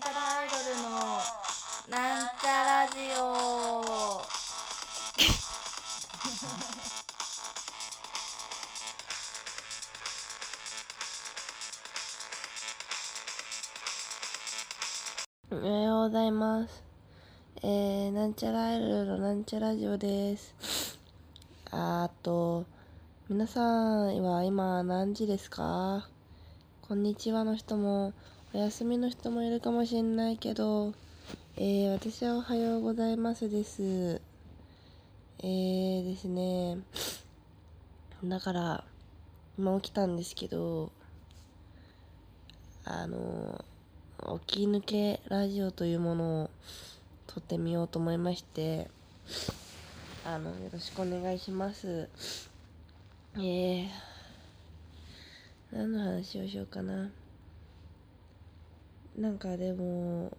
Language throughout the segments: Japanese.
なんちゃらアイドルのなんちゃラジオおはようございます。えー、なんちゃらアイドルのなんちゃラジオです。あと、皆さんは今何時ですか？こんにちはの人も、お休みの人もいるかもしれないけど、えー、私はおはようございますです。えーですね、だから、今起きたんですけど、あの、起き抜けラジオというものを撮ってみようと思いまして、あの、よろしくお願いします。えー、何の話をしようかな。なんかでも、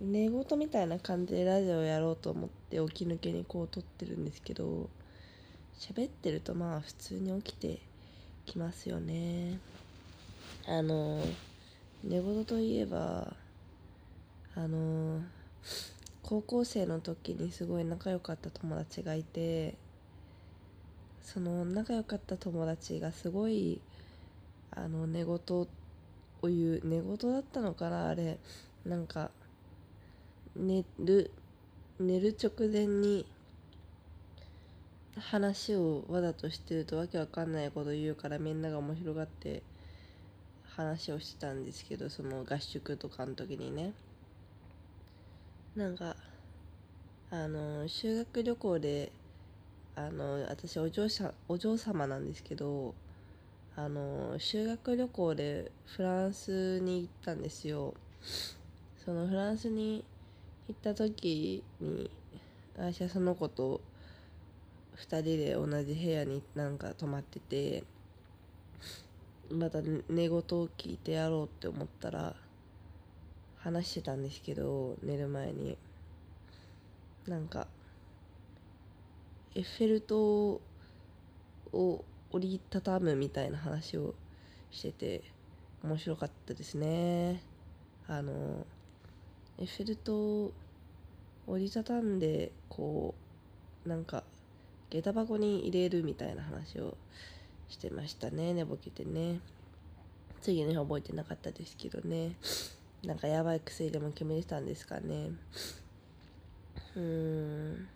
寝言みたいな感じでラジオやろうと思って起き抜けにこう撮ってるんですけど、喋ってるとまあ普通に起きてきますよね。あの、寝言といえば、あの、高校生の時にすごい仲良かった友達がいて、その仲良かった友達がすごい、あの、寝言を言う、寝言だったのかなあれ。なんか、寝る、寝る直前に、話をわざとしてるとわけわかんないこと言うからみんなが面白がって話をしてたんですけどその合宿とかの時にねなんかあの修学旅行であの私お嬢さお嬢様なんですけどあの修学旅行でフランスに行ったんですよ。そのフランスに行った時に私はその子と2人で同じ部屋になんか泊まっててまた寝言を聞いてやろうって思ったら話してたんですけど寝る前に。なんかエッフェル塔を折りたたむみたいな話をしてて面白かったですね。あのエッフェル塔折りたたんでこうなんか下駄箱に入れるみたいな話をしてましたね。寝ぼけてね。次の日覚えてなかったですけどね。なんかやばい薬でも決めてたんですかね。うーん。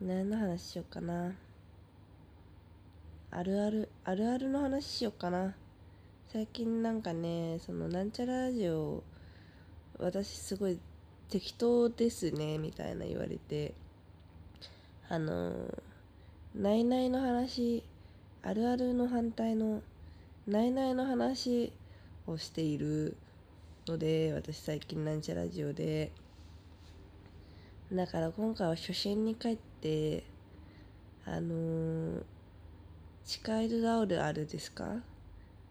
何の話しようかな。あるあるあるあるの話しようかな。最近なんかねそのなんちゃらラジオ私すごい適当ですねみたいな言われて。あのないないの話あるあるの反対のないないの話をしているので私最近なんちゃらラジオで。だから今回は初心に帰ってあのー、チカイルラオルあるですか？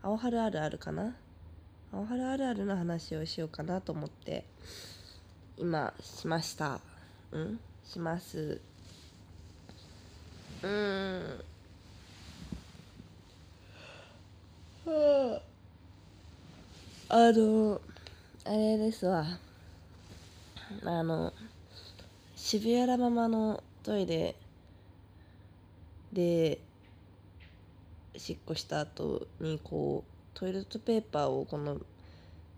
青春あるあるかな？青春あるあるの話をしようかなと思って今しました。うん？します。うーん。はああのあれですわ。あの渋谷ラママのトイレでしっこした後にこうトイレットペーパーをこの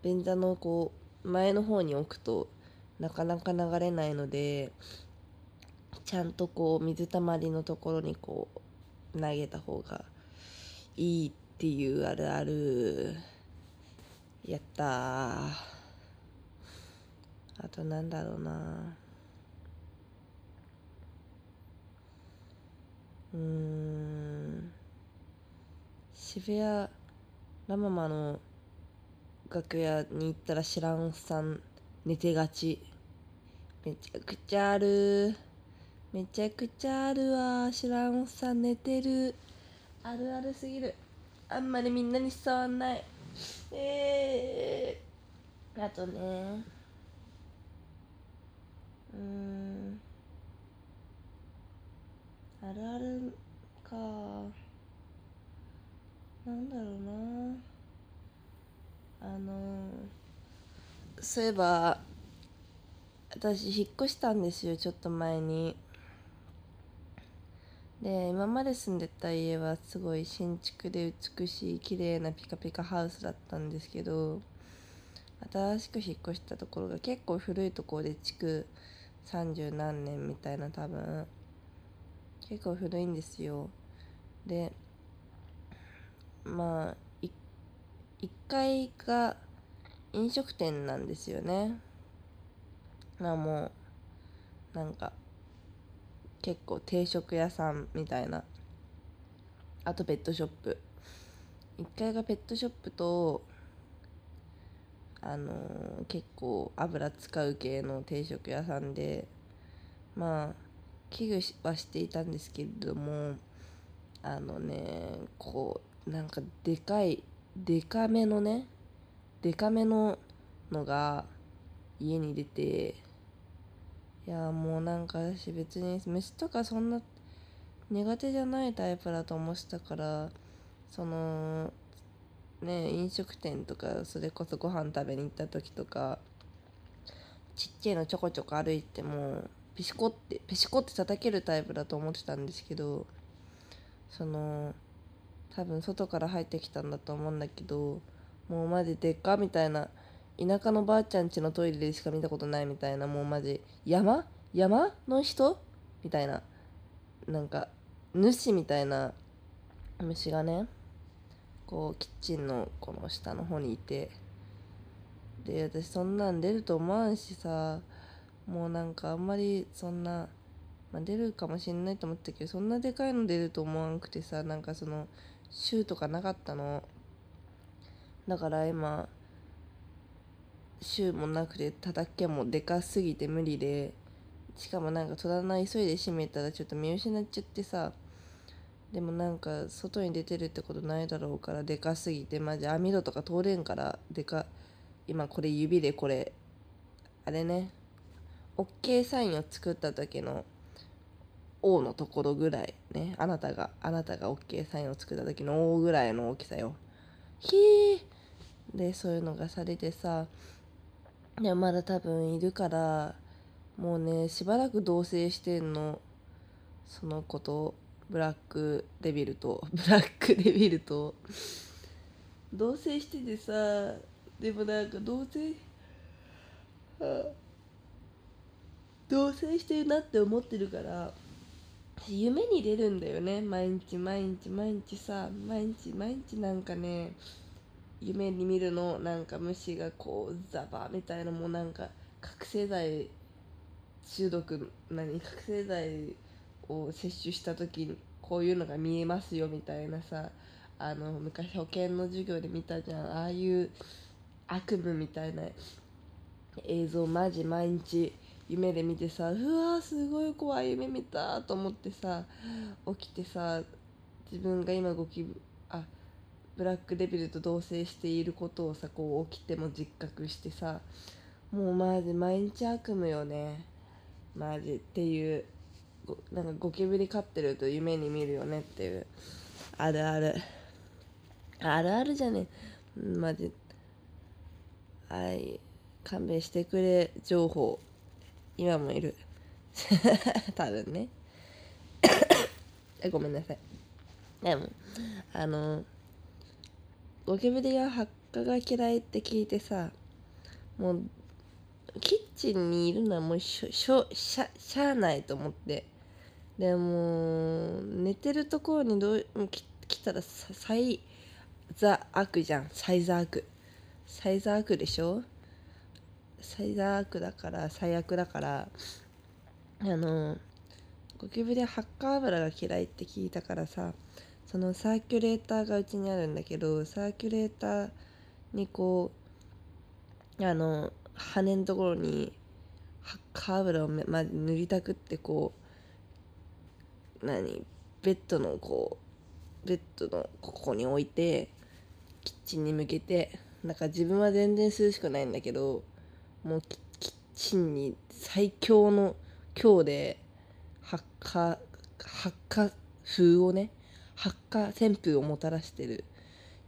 便座のこう前の方に置くとなかなか流れないのでちゃんとこう水たまりのところにこう投げた方がいいっていうあるあるやった。あとなんだろうな。うん。渋谷ラママの楽屋に行ったら知らんさん寝てがち。めちゃくちゃある。めちゃくちゃあるわ。知らんさん寝てる。あるあるすぎる。あんまりみんなに伝わんない。えー、あとね。うん。あるあるかなんだろうな。あのそういえば私引っ越したんですよちょっと前に。で今まで住んでた家はすごい新築で美しい綺麗なピカピカハウスだったんですけど新しく引っ越したところが結構古いところで築30何年みたいな多分。結構古いんですよ。でまあ1階が飲食店なんですよね。まあもうなんか結構定食屋さんみたいな。あとペットショップ。1階がペットショップとあのー、結構油使う系の定食屋さんでまあ危惧はしていたんですけれどもあのねこうなんかでかいでかめのねでかめののが家に出ていやもうなんか私別に虫とかそんな苦手じゃないタイプだと思ってたからそのね飲食店とかそれこそご飯食べに行った時とかちっちゃいのちょこちょこ歩いてもペシコってペシコって叩けるタイプだと思ってたんですけどその多分外から入ってきたんだと思うんだけどもうマジでっかみたいな田舎のばあちゃん家のトイレでしか見たことないみたいなもうマジ山？山の人？みたいななんか主みたいな虫がねこうキッチンのこの下の方にいてで私そんなん出ると思わんしさもうなんかあんまりそんな、まあ、出るかもしんないと思ったけどそんなでかいの出ると思わんくてさなんかその週とかなかったの？だから今週もなくて叩けもでかすぎて無理でしかもなんか戸棚急いで閉めたらちょっと見失っちゃってさでもなんか外に出てるってことないだろうからでかすぎてマジ網戸とか通れんからでか今これ指でこれあれね OK サインを作った時の O のところぐらいねあなたがあなたが OK サインを作った時の O ぐらいの大きさよ。ひー。でそういうのがされてさでまだ多分いるからもうねしばらく同棲してんの。その子とブラックデビルと ブラックデビルと。同棲しててさでもなんか同棲同棲してるなって思ってるから夢に出るんだよね。毎日毎日毎日さ毎日毎日なんかね夢に見るのなんか虫がこうザバみたいなもうなんか覚醒剤中毒何？覚醒剤を摂取した時にこういうのが見えますよみたいなさあの昔保険の授業で見たじゃん。ああいう悪夢みたいな映像マジ毎日夢で見てさうわーすごい怖い夢見たと思ってさ起きてさ自分が今ゴキブあブラックデビルと同棲していることをさこう起きても実覚してさもうマジ毎日悪夢よね。マジっていうなんかゴキブリ飼ってると夢に見るよねっていう。あるある。あるあるじゃね。マジ。はい。勘弁してくれ情報。今もいる。多分ね。ごめんなさい。でもあのゴキブリが発火が嫌いって聞いてさもうキッチンにいるのはもうしょしょしゃしゃあないと思って。でも寝てるところにどう来たら最ザ悪じゃん。最ザー悪。最ザー悪でしょ？最悪だから最悪だからあのゴキブリは発火油が嫌いって聞いたからさそのサーキュレーターがうちにあるんだけどサーキュレーターにこうあの羽のところに発火油を、ま、塗りたくってこう何？ベッドのこうベッドのここに置いてキッチンに向けてなんか自分は全然涼しくないんだけどもうキッチンに最強の強で発火発火風をね発火旋風をもたらしてる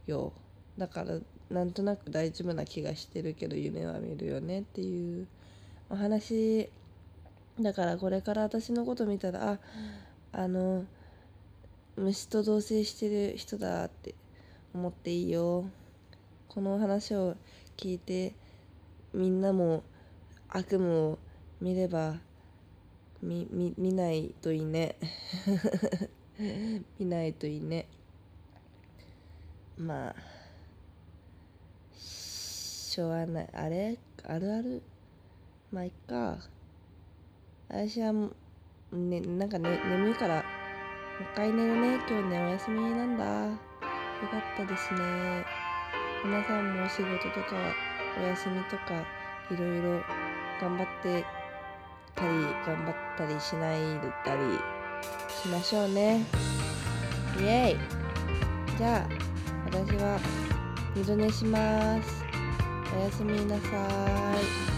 よ。だからなんとなく大丈夫な気がしてるけど夢は見るよねっていうお話だからこれから私のこと見たらああの虫と同棲してる人だって思っていいよ。この話を聞いてみんなも悪夢を見れば見見見ないといいね。見ないといいね。まあしょうがない。あれ？あるある？まあいっか。私はねなんかね眠いからもう一回寝るね。今日ねお休みなんだ。よかったですね。皆さんもお仕事とかお休みとかいろいろ頑張ってたり頑張ったりしないたりしましょうね。イエイ。じゃあ私は二度寝します。おやすみなさい。